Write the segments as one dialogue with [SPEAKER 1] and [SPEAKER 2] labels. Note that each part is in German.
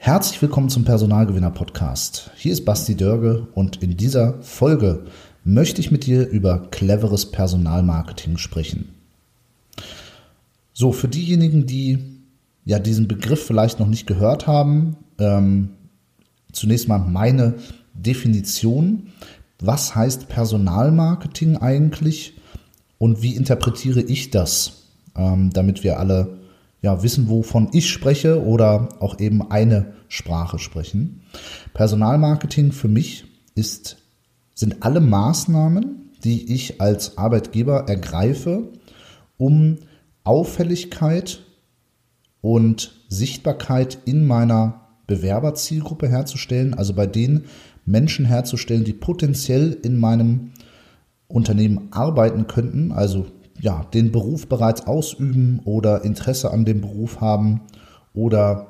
[SPEAKER 1] Herzlich willkommen zum Personalgewinner Podcast. Hier ist Basti Dörge und in dieser Folge möchte ich mit dir über cleveres Personalmarketing sprechen. So, für diejenigen, die ja diesen Begriff vielleicht noch nicht gehört haben, ähm, zunächst mal meine Definition. Was heißt Personalmarketing eigentlich und wie interpretiere ich das, ähm, damit wir alle ja, wissen, wovon ich spreche oder auch eben eine Sprache sprechen. Personalmarketing für mich ist, sind alle Maßnahmen, die ich als Arbeitgeber ergreife, um Auffälligkeit und Sichtbarkeit in meiner Bewerberzielgruppe herzustellen, also bei den Menschen herzustellen, die potenziell in meinem Unternehmen arbeiten könnten, also ja, den Beruf bereits ausüben oder Interesse an dem Beruf haben oder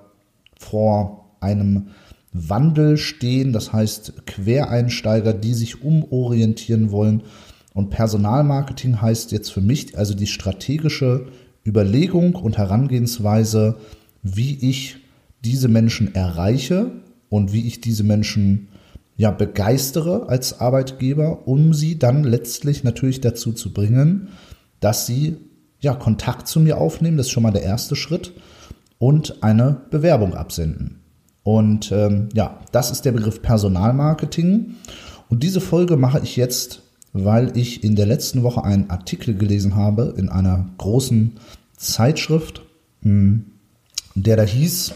[SPEAKER 1] vor einem Wandel stehen, das heißt Quereinsteiger, die sich umorientieren wollen. Und Personalmarketing heißt jetzt für mich also die strategische Überlegung und Herangehensweise, wie ich diese Menschen erreiche und wie ich diese Menschen ja begeistere als Arbeitgeber, um sie dann letztlich natürlich dazu zu bringen, dass sie ja Kontakt zu mir aufnehmen, das ist schon mal der erste Schritt, und eine Bewerbung absenden. Und ähm, ja, das ist der Begriff Personalmarketing. Und diese Folge mache ich jetzt, weil ich in der letzten Woche einen Artikel gelesen habe in einer großen Zeitschrift, hm, der da hieß,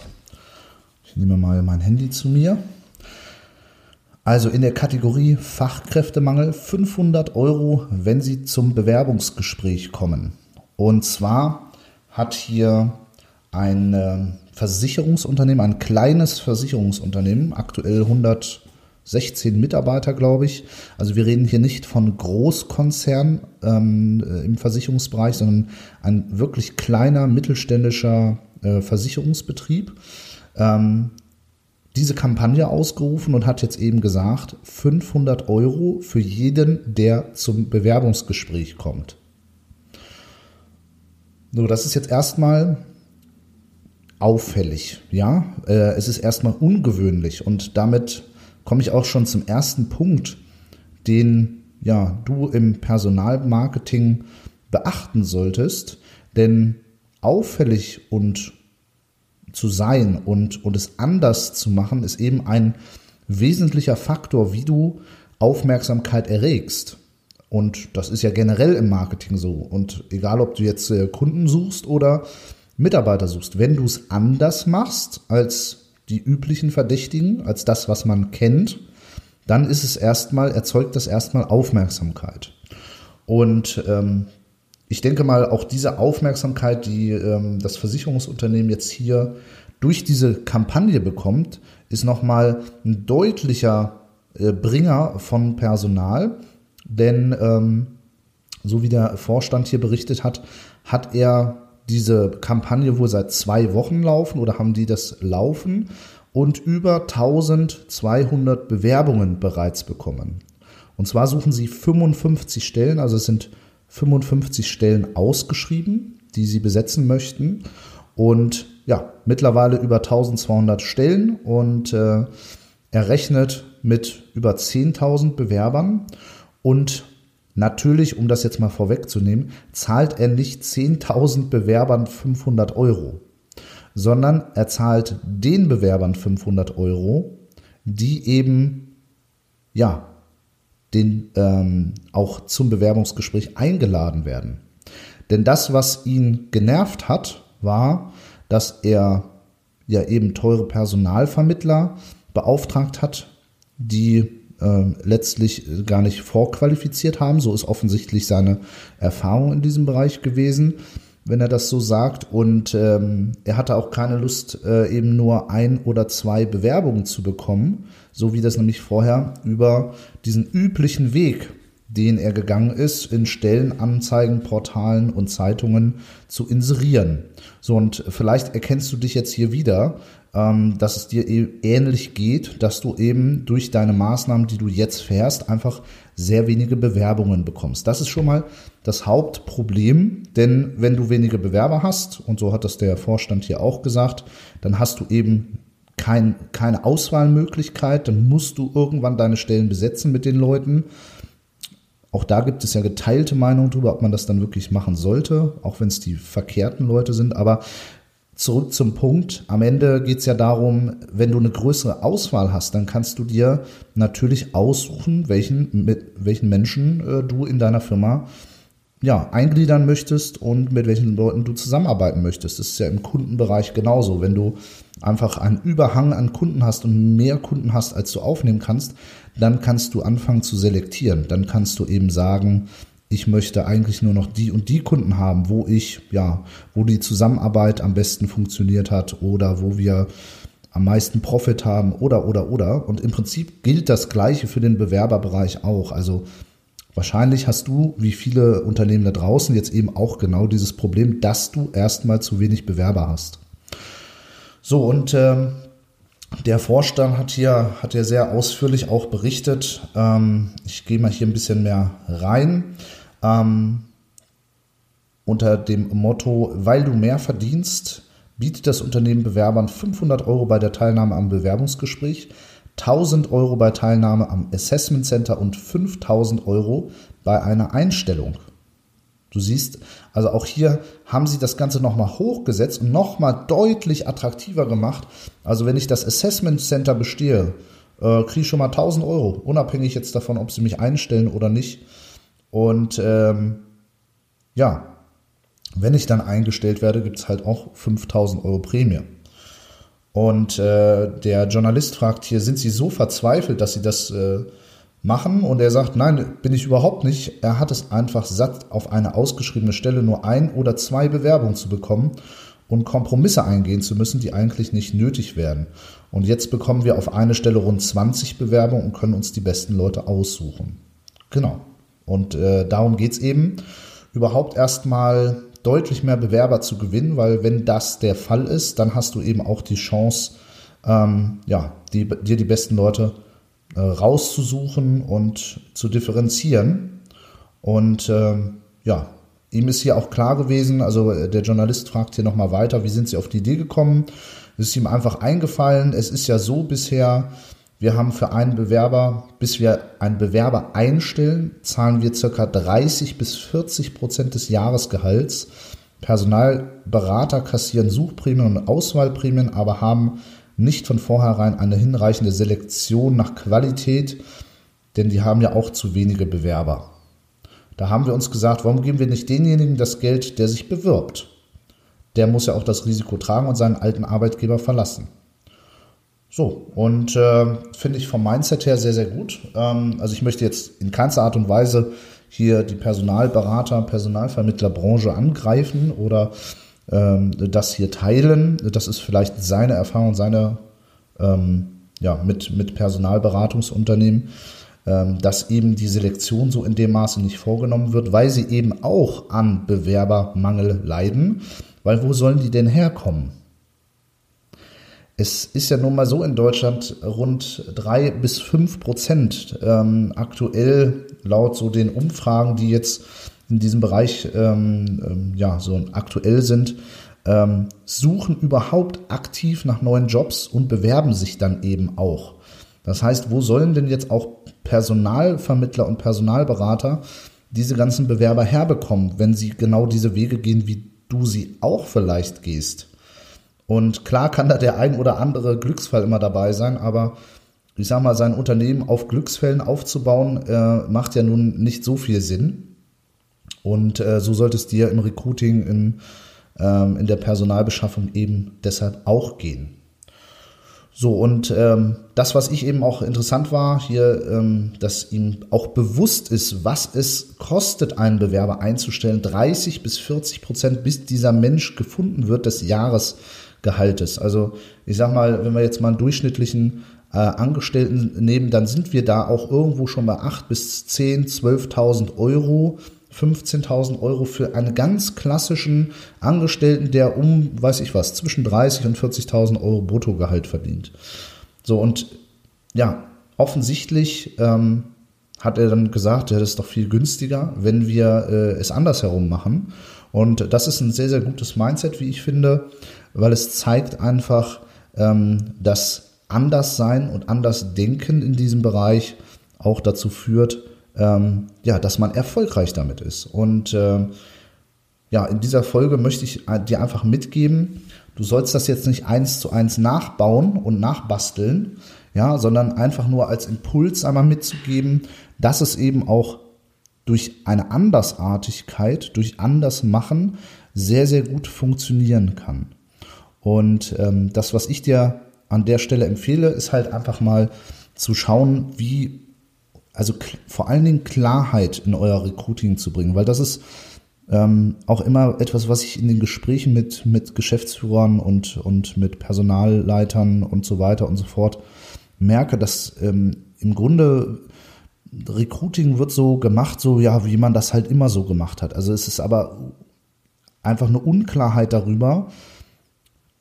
[SPEAKER 1] ich nehme mal mein Handy zu mir, also in der Kategorie Fachkräftemangel 500 Euro, wenn Sie zum Bewerbungsgespräch kommen. Und zwar hat hier ein ähm, Versicherungsunternehmen, ein kleines Versicherungsunternehmen, aktuell 116 Mitarbeiter, glaube ich. Also wir reden hier nicht von Großkonzern ähm, äh, im Versicherungsbereich, sondern ein wirklich kleiner mittelständischer äh, Versicherungsbetrieb. Ähm, diese Kampagne ausgerufen und hat jetzt eben gesagt, 500 Euro für jeden, der zum Bewerbungsgespräch kommt. So, das ist jetzt erstmal auffällig, ja. Äh, es ist erstmal ungewöhnlich und damit komme ich auch schon zum ersten Punkt, den ja du im Personalmarketing beachten solltest, denn auffällig und zu sein und, und es anders zu machen, ist eben ein wesentlicher Faktor, wie du Aufmerksamkeit erregst. Und das ist ja generell im Marketing so. Und egal, ob du jetzt äh, Kunden suchst oder Mitarbeiter suchst, wenn du es anders machst als die üblichen Verdächtigen, als das, was man kennt, dann ist es erstmal, erzeugt das erstmal Aufmerksamkeit. Und ähm, ich denke mal, auch diese Aufmerksamkeit, die ähm, das Versicherungsunternehmen jetzt hier durch diese Kampagne bekommt, ist nochmal ein deutlicher äh, Bringer von Personal. Denn ähm, so wie der Vorstand hier berichtet hat, hat er diese Kampagne wohl seit zwei Wochen laufen oder haben die das laufen und über 1200 Bewerbungen bereits bekommen. Und zwar suchen sie 55 Stellen, also es sind 55 Stellen ausgeschrieben, die sie besetzen möchten. Und ja, mittlerweile über 1200 Stellen und äh, er rechnet mit über 10.000 Bewerbern und natürlich, um das jetzt mal vorwegzunehmen, zahlt er nicht 10.000 Bewerbern 500 Euro, sondern er zahlt den Bewerbern 500 Euro, die eben ja den ähm, auch zum Bewerbungsgespräch eingeladen werden. Denn das, was ihn genervt hat, war, dass er ja eben teure Personalvermittler beauftragt hat, die äh, letztlich gar nicht vorqualifiziert haben. So ist offensichtlich seine Erfahrung in diesem Bereich gewesen. Wenn er das so sagt. Und ähm, er hatte auch keine Lust, äh, eben nur ein oder zwei Bewerbungen zu bekommen, so wie das nämlich vorher über diesen üblichen Weg, den er gegangen ist, in Stellenanzeigen, Portalen und Zeitungen zu inserieren. So, und vielleicht erkennst du dich jetzt hier wieder, ähm, dass es dir e-, ähnlich geht, dass du eben durch deine Maßnahmen, die du jetzt fährst, einfach sehr wenige Bewerbungen bekommst. Das ist schon mal das Hauptproblem, denn wenn du wenige Bewerber hast, und so hat das der Vorstand hier auch gesagt, dann hast du eben kein, keine Auswahlmöglichkeit, dann musst du irgendwann deine Stellen besetzen mit den Leuten. Auch da gibt es ja geteilte Meinungen darüber, ob man das dann wirklich machen sollte, auch wenn es die verkehrten Leute sind. Aber zurück zum Punkt. Am Ende geht es ja darum, wenn du eine größere Auswahl hast, dann kannst du dir natürlich aussuchen, welchen, mit welchen Menschen äh, du in deiner Firma ja, eingliedern möchtest und mit welchen Leuten du zusammenarbeiten möchtest. Das ist ja im Kundenbereich genauso. Wenn du einfach einen Überhang an Kunden hast und mehr Kunden hast, als du aufnehmen kannst, dann kannst du anfangen zu selektieren. Dann kannst du eben sagen, ich möchte eigentlich nur noch die und die Kunden haben, wo ich, ja, wo die Zusammenarbeit am besten funktioniert hat oder wo wir am meisten Profit haben oder, oder, oder. Und im Prinzip gilt das Gleiche für den Bewerberbereich auch. Also wahrscheinlich hast du, wie viele Unternehmen da draußen, jetzt eben auch genau dieses Problem, dass du erstmal zu wenig Bewerber hast. So, und ähm, der Vorstand hat hier, hat ja sehr ausführlich auch berichtet. Ähm, ich gehe mal hier ein bisschen mehr rein ähm, unter dem Motto, weil du mehr verdienst, bietet das Unternehmen Bewerbern 500 Euro bei der Teilnahme am Bewerbungsgespräch, 1000 Euro bei Teilnahme am Assessment Center und 5000 Euro bei einer Einstellung. Du siehst, also auch hier haben sie das Ganze nochmal hochgesetzt und nochmal deutlich attraktiver gemacht. Also wenn ich das Assessment Center bestehe, äh, kriege ich schon mal 1000 Euro, unabhängig jetzt davon, ob sie mich einstellen oder nicht. Und ähm, ja, wenn ich dann eingestellt werde, gibt es halt auch 5000 Euro Prämie. Und äh, der Journalist fragt hier, sind Sie so verzweifelt, dass Sie das äh, machen? Und er sagt, nein, bin ich überhaupt nicht. Er hat es einfach satt, auf eine ausgeschriebene Stelle nur ein oder zwei Bewerbungen zu bekommen und Kompromisse eingehen zu müssen, die eigentlich nicht nötig werden. Und jetzt bekommen wir auf eine Stelle rund 20 Bewerbungen und können uns die besten Leute aussuchen. Genau. Und äh, darum geht's eben, überhaupt erstmal deutlich mehr Bewerber zu gewinnen, weil wenn das der Fall ist, dann hast du eben auch die Chance, ähm, ja, die, dir die besten Leute äh, rauszusuchen und zu differenzieren. Und ähm, ja, ihm ist hier auch klar gewesen, also äh, der Journalist fragt hier nochmal weiter, wie sind Sie auf die Idee gekommen? Es ist ihm einfach eingefallen. Es ist ja so bisher, wir haben für einen Bewerber, bis wir einen Bewerber einstellen, zahlen wir circa 30 bis 40 Prozent des Jahresgehalts. Personalberater kassieren Suchprämien und Auswahlprämien, aber haben nicht von vornherein eine hinreichende Selektion nach Qualität, denn die haben ja auch zu wenige Bewerber. Da haben wir uns gesagt, warum geben wir nicht denjenigen das Geld, der sich bewirbt? Der muss ja auch das Risiko tragen und seinen alten Arbeitgeber verlassen. So, und äh, finde ich vom Mindset her sehr, sehr gut. Ähm, also ich möchte jetzt in keinster Art und Weise hier die Personalberater, Personalvermittlerbranche angreifen oder das hier teilen. Das ist vielleicht seine Erfahrung, seine ähm, ja, mit, mit Personalberatungsunternehmen, ähm, dass eben die Selektion so in dem Maße nicht vorgenommen wird, weil sie eben auch an Bewerbermangel leiden. Weil wo sollen die denn herkommen? Es ist ja nun mal so in Deutschland rund drei bis fünf Prozent ähm, aktuell laut so den Umfragen, die jetzt in diesem Bereich ähm, ähm, ja so aktuell sind, ähm, suchen überhaupt aktiv nach neuen Jobs und bewerben sich dann eben auch. Das heißt, wo sollen denn jetzt auch Personalvermittler und Personalberater diese ganzen Bewerber herbekommen, wenn sie genau diese Wege gehen, wie du sie auch vielleicht gehst? Und klar kann da der ein oder andere Glücksfall immer dabei sein, aber ich sag mal, sein Unternehmen auf Glücksfällen aufzubauen, äh, macht ja nun nicht so viel Sinn. Und äh, so sollte es dir im Recruiting, in, ähm, in der Personalbeschaffung eben deshalb auch gehen. So, und ähm, das, was ich eben auch interessant war, hier, ähm, dass ihm auch bewusst ist, was es kostet, einen Bewerber einzustellen, 30 bis 40 Prozent, bis dieser Mensch gefunden wird, des Jahresgehaltes. Also ich sag mal, wenn wir jetzt mal einen durchschnittlichen äh, Angestellten nehmen, dann sind wir da auch irgendwo schon bei 8 bis 10, 12.000 Euro 15.000 Euro für einen ganz klassischen Angestellten, der um, weiß ich was, zwischen 30 und 40.000 Euro Bruttogehalt verdient. So, und ja, offensichtlich ähm, hat er dann gesagt, ja, das ist doch viel günstiger, wenn wir äh, es andersherum machen. Und das ist ein sehr, sehr gutes Mindset, wie ich finde, weil es zeigt einfach, ähm, dass Anderssein und Andersdenken in diesem Bereich auch dazu führt, ähm, ja, dass man erfolgreich damit ist. Und äh, ja, in dieser Folge möchte ich dir einfach mitgeben, du sollst das jetzt nicht eins zu eins nachbauen und nachbasteln, ja, sondern einfach nur als Impuls einmal mitzugeben, dass es eben auch durch eine Andersartigkeit, durch Andersmachen sehr, sehr gut funktionieren kann. Und ähm, das, was ich dir an der Stelle empfehle, ist halt einfach mal zu schauen, wie also vor allen Dingen Klarheit in euer Recruiting zu bringen, weil das ist ähm, auch immer etwas, was ich in den Gesprächen mit, mit Geschäftsführern und, und mit Personalleitern und so weiter und so fort merke, dass ähm, im Grunde Recruiting wird so gemacht, so ja, wie man das halt immer so gemacht hat. Also es ist aber einfach eine Unklarheit darüber,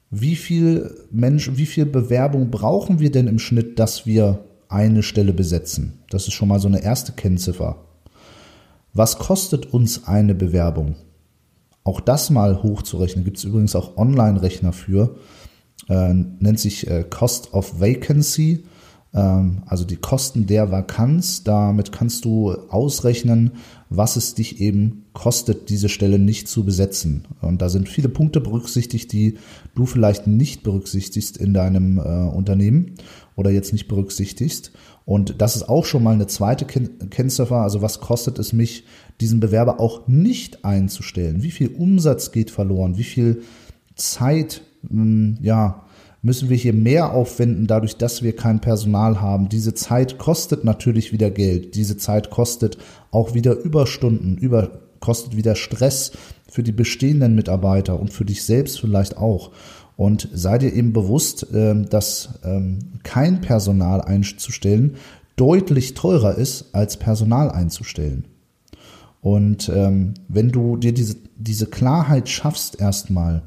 [SPEAKER 1] wie viel Mensch, wie viel Bewerbung brauchen wir denn im Schnitt, dass wir eine Stelle besetzen. Das ist schon mal so eine erste Kennziffer. Was kostet uns eine Bewerbung? Auch das mal hochzurechnen. Gibt es übrigens auch Online-Rechner für. Äh, nennt sich äh, Cost of Vacancy, ähm, also die Kosten der Vakanz. Damit kannst du ausrechnen, was es dich eben kostet, diese Stelle nicht zu besetzen. Und da sind viele Punkte berücksichtigt, die du vielleicht nicht berücksichtigst in deinem äh, Unternehmen oder jetzt nicht berücksichtigst. Und das ist auch schon mal eine zweite Kennziffer. Also was kostet es mich, diesen Bewerber auch nicht einzustellen? Wie viel Umsatz geht verloren? Wie viel Zeit, hm, ja, müssen wir hier mehr aufwenden, dadurch, dass wir kein Personal haben. Diese Zeit kostet natürlich wieder Geld. Diese Zeit kostet auch wieder Überstunden, über, kostet wieder Stress für die bestehenden Mitarbeiter und für dich selbst vielleicht auch. Und sei dir eben bewusst, ähm, dass ähm, kein Personal einzustellen deutlich teurer ist, als Personal einzustellen. Und ähm, wenn du dir diese, diese Klarheit schaffst erstmal,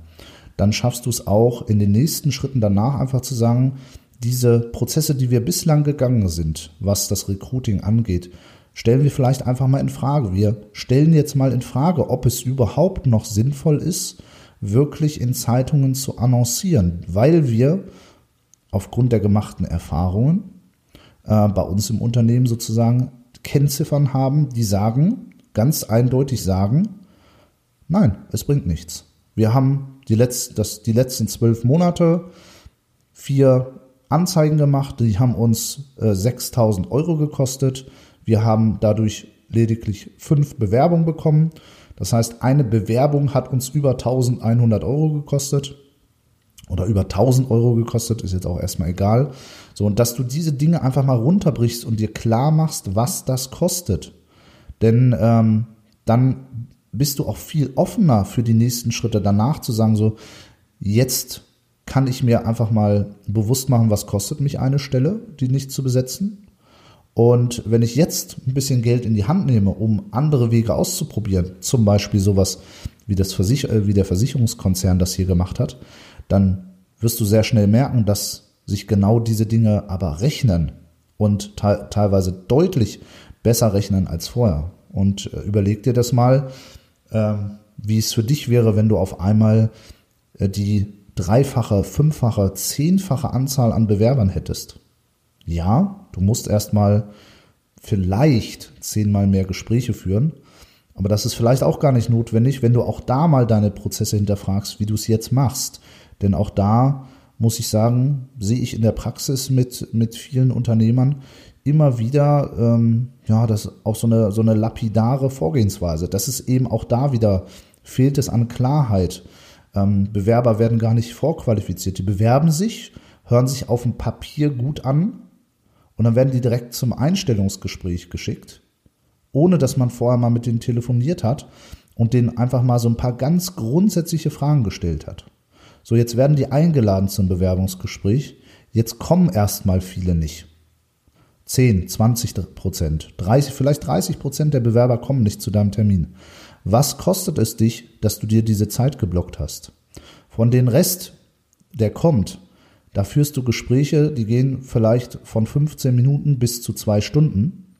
[SPEAKER 1] dann schaffst du es auch in den nächsten Schritten danach einfach zu sagen, diese Prozesse, die wir bislang gegangen sind, was das Recruiting angeht, stellen wir vielleicht einfach mal in Frage. Wir stellen jetzt mal in Frage, ob es überhaupt noch sinnvoll ist, wirklich in Zeitungen zu annoncieren, weil wir aufgrund der gemachten Erfahrungen äh, bei uns im Unternehmen sozusagen Kennziffern haben, die sagen, ganz eindeutig sagen, nein, es bringt nichts. Wir haben die, letzt, das, die letzten zwölf Monate vier Anzeigen gemacht, die haben uns äh, 6000 Euro gekostet. Wir haben dadurch lediglich fünf Bewerbungen bekommen das heißt, eine Bewerbung hat uns über 1100 Euro gekostet oder über 1000 Euro gekostet, ist jetzt auch erstmal egal. So, und dass du diese Dinge einfach mal runterbrichst und dir klar machst, was das kostet. Denn ähm, dann bist du auch viel offener für die nächsten Schritte danach zu sagen, so, jetzt kann ich mir einfach mal bewusst machen, was kostet mich eine Stelle, die nicht zu besetzen. Und wenn ich jetzt ein bisschen Geld in die Hand nehme, um andere Wege auszuprobieren, zum Beispiel sowas wie, das Versich äh, wie der Versicherungskonzern das hier gemacht hat, dann wirst du sehr schnell merken, dass sich genau diese Dinge aber rechnen und te teilweise deutlich besser rechnen als vorher. Und äh, überleg dir das mal, äh, wie es für dich wäre, wenn du auf einmal äh, die dreifache, fünffache, zehnfache Anzahl an Bewerbern hättest. Ja, du musst erstmal vielleicht zehnmal mehr Gespräche führen, aber das ist vielleicht auch gar nicht notwendig, wenn du auch da mal deine Prozesse hinterfragst, wie du es jetzt machst. Denn auch da muss ich sagen, sehe ich in der Praxis mit, mit vielen Unternehmern immer wieder, ähm, ja, das auch so eine, so eine lapidare Vorgehensweise. Das ist eben auch da wieder, fehlt es an Klarheit. Ähm, Bewerber werden gar nicht vorqualifiziert. Die bewerben sich, hören sich auf dem Papier gut an und dann werden die direkt zum Einstellungsgespräch geschickt, ohne dass man vorher mal mit denen telefoniert hat und denen einfach mal so ein paar ganz grundsätzliche Fragen gestellt hat. So, jetzt werden die eingeladen zum Bewerbungsgespräch. Jetzt kommen erstmal viele nicht. 10, 20 Prozent, 30, vielleicht 30 Prozent der Bewerber kommen nicht zu deinem Termin. Was kostet es dich, dass du dir diese Zeit geblockt hast? Von den Rest, der kommt, da führst du Gespräche, die gehen vielleicht von 15 Minuten bis zu zwei Stunden.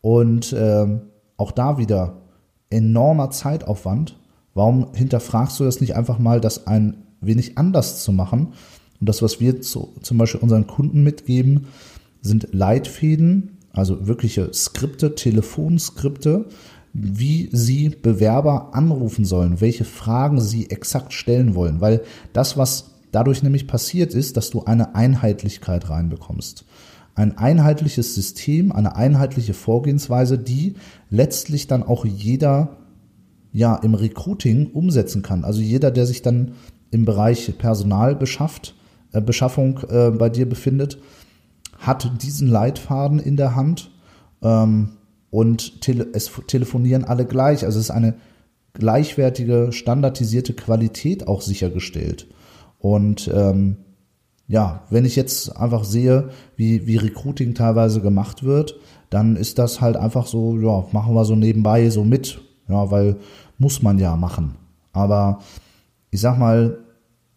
[SPEAKER 1] Und äh, auch da wieder enormer Zeitaufwand. Warum hinterfragst du das nicht einfach mal, das ein wenig anders zu machen? Und das, was wir zu, zum Beispiel unseren Kunden mitgeben, sind Leitfäden, also wirkliche Skripte, Telefonskripte, wie sie Bewerber anrufen sollen, welche Fragen sie exakt stellen wollen, weil das, was dadurch nämlich passiert ist, dass du eine Einheitlichkeit reinbekommst. Ein einheitliches System, eine einheitliche Vorgehensweise, die letztlich dann auch jeder ja im Recruiting umsetzen kann. Also jeder, der sich dann im Bereich Personalbeschafft, äh, Beschaffung äh, bei dir befindet, hat diesen Leitfaden in der Hand ähm, und tele es telefonieren alle gleich. Also es ist eine gleichwertige, standardisierte Qualität auch sichergestellt. Und ähm, ja, wenn ich jetzt einfach sehe, wie, wie Recruiting teilweise gemacht wird, dann ist das halt einfach so, ja, machen wir so nebenbei so mit, ja, weil muss man ja machen. Aber ich sag mal,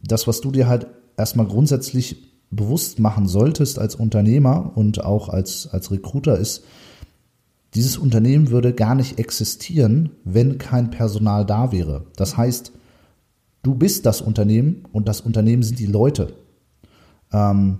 [SPEAKER 1] das, was du dir halt erstmal grundsätzlich bewusst machen solltest als Unternehmer und auch als, als Recruiter ist, dieses Unternehmen würde gar nicht existieren, wenn kein Personal da wäre. Das heißt, du bist das Unternehmen und das Unternehmen sind die Leute. Ähm,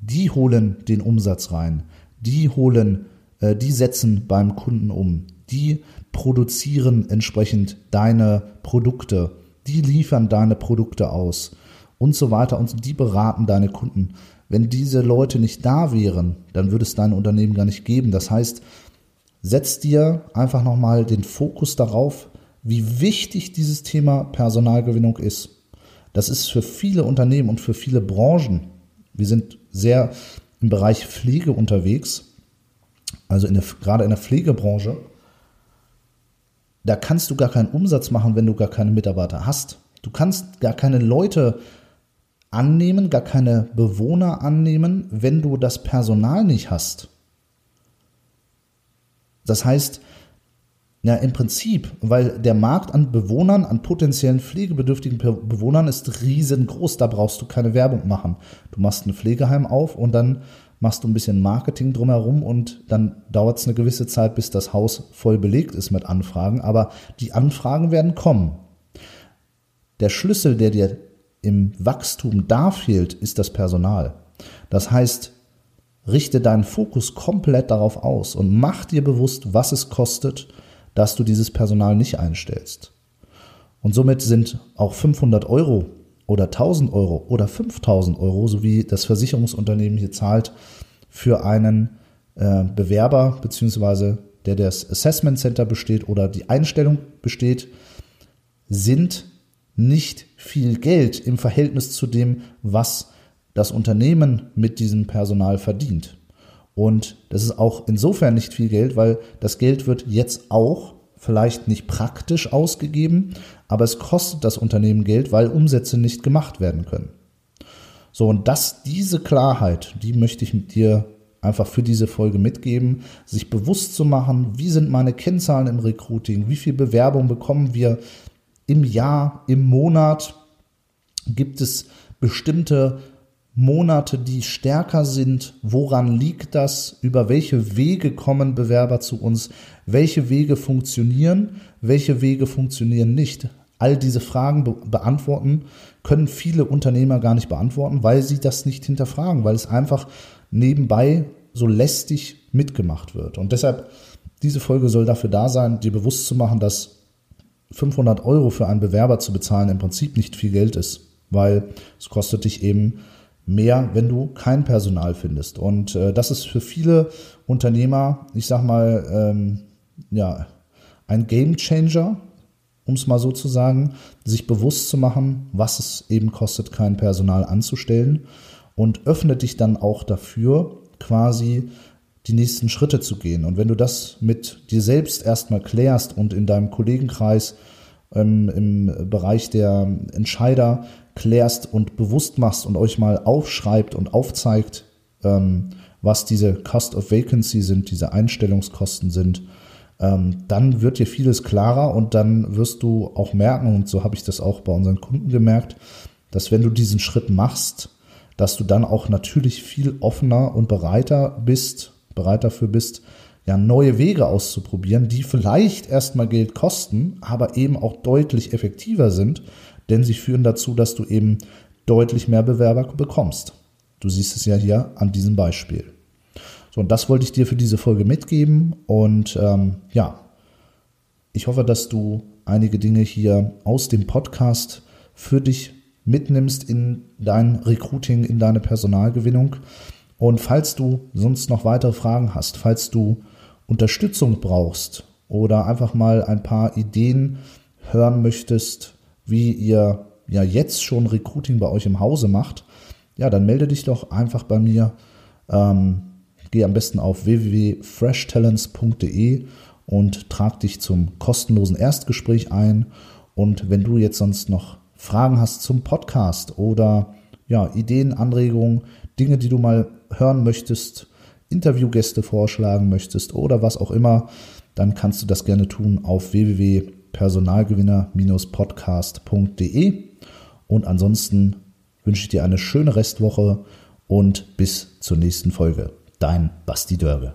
[SPEAKER 1] die holen den Umsatz rein, die holen, äh, die setzen beim Kunden um, die produzieren entsprechend deine Produkte, die liefern deine Produkte aus und so weiter und die beraten deine Kunden. Wenn diese Leute nicht da wären, dann würde es dein Unternehmen gar nicht geben. Das heißt, setz dir einfach nochmal den Fokus darauf, wie wichtig dieses Thema Personalgewinnung ist. Das ist für viele Unternehmen und für viele Branchen. Wir sind sehr im Bereich Pflege unterwegs, also in der, gerade in der Pflegebranche. Da kannst du gar keinen Umsatz machen, wenn du gar keine Mitarbeiter hast. Du kannst gar keine Leute annehmen, gar keine Bewohner annehmen, wenn du das Personal nicht hast. Das heißt, ja, im Prinzip, weil der Markt an Bewohnern, an potenziellen pflegebedürftigen Bewohnern ist riesengroß, da brauchst du keine Werbung machen. Du machst ein Pflegeheim auf und dann machst du ein bisschen Marketing drumherum und dann dauert es eine gewisse Zeit, bis das Haus voll belegt ist mit Anfragen, aber die Anfragen werden kommen. Der Schlüssel, der dir im Wachstum da fehlt, ist das Personal. Das heißt, richte deinen Fokus komplett darauf aus und mach dir bewusst, was es kostet, dass du dieses Personal nicht einstellst. Und somit sind auch 500 Euro oder 1000 Euro oder 5000 Euro, so wie das Versicherungsunternehmen hier zahlt, für einen äh, Bewerber beziehungsweise der das Assessment Center besteht oder die Einstellung besteht, sind nicht viel Geld im Verhältnis zu dem, was das Unternehmen mit diesem Personal verdient. Und das ist auch insofern nicht viel Geld, weil das Geld wird jetzt auch vielleicht nicht praktisch ausgegeben, aber es kostet das Unternehmen Geld, weil Umsätze nicht gemacht werden können. So, und das, diese Klarheit, die möchte ich mit dir einfach für diese Folge mitgeben, sich bewusst zu machen, wie sind meine Kennzahlen im Recruiting, wie viel Bewerbung bekommen wir im Jahr, im Monat, gibt es bestimmte Monate, die stärker sind? Woran liegt das? Über welche Wege kommen Bewerber zu uns? Welche Wege funktionieren? Welche Wege funktionieren nicht? All diese Fragen be beantworten können viele Unternehmer gar nicht beantworten, weil sie das nicht hinterfragen, weil es einfach nebenbei so lästig mitgemacht wird. Und deshalb, diese Folge soll dafür da sein, dir bewusst zu machen, dass 500 Euro für einen Bewerber zu bezahlen im Prinzip nicht viel Geld ist, weil es kostet dich eben mehr, wenn du kein Personal findest. Und äh, das ist für viele Unternehmer, ich sag mal, ähm, ja, ein Game Changer, um es mal so zu sagen, sich bewusst zu machen, was es eben kostet, kein Personal anzustellen und öffne dich dann auch dafür, quasi die nächsten Schritte zu gehen. Und wenn du das mit dir selbst erstmal klärst und in deinem Kollegenkreis ähm, im Bereich der Entscheider klärst und bewusst machst und euch mal aufschreibt und aufzeigt, ähm, was diese Cost of Vacancy sind, diese Einstellungskosten sind, ähm, dann wird dir vieles klarer und dann wirst du auch merken, und so habe ich das auch bei unseren Kunden gemerkt, dass wenn du diesen Schritt machst, dass du dann auch natürlich viel offener und bereiter bist, bereit dafür bist, ja, neue Wege auszuprobieren, die vielleicht erstmal Geld kosten, aber eben auch deutlich effektiver sind, denn sie führen dazu, dass du eben deutlich mehr Bewerber bekommst. Du siehst es ja hier an diesem Beispiel. So, und das wollte ich dir für diese Folge mitgeben. Und ähm, ja, ich hoffe, dass du einige Dinge hier aus dem Podcast für dich mitnimmst in dein Recruiting, in deine Personalgewinnung. Und falls du sonst noch weitere Fragen hast, falls du Unterstützung brauchst oder einfach mal ein paar Ideen hören möchtest, wie ihr ja jetzt schon Recruiting bei euch im Hause macht, ja, dann melde dich doch einfach bei mir. Ähm, geh am besten auf www.freshtalents.de und trag dich zum kostenlosen Erstgespräch ein. Und wenn du jetzt sonst noch Fragen hast zum Podcast oder ja, Ideen, Anregungen, Dinge, die du mal hören möchtest, Interviewgäste vorschlagen möchtest oder was auch immer, dann kannst du das gerne tun auf www.personalgewinner-podcast.de. Und ansonsten wünsche ich dir eine schöne Restwoche und bis zur nächsten Folge. Dein Basti Dörge.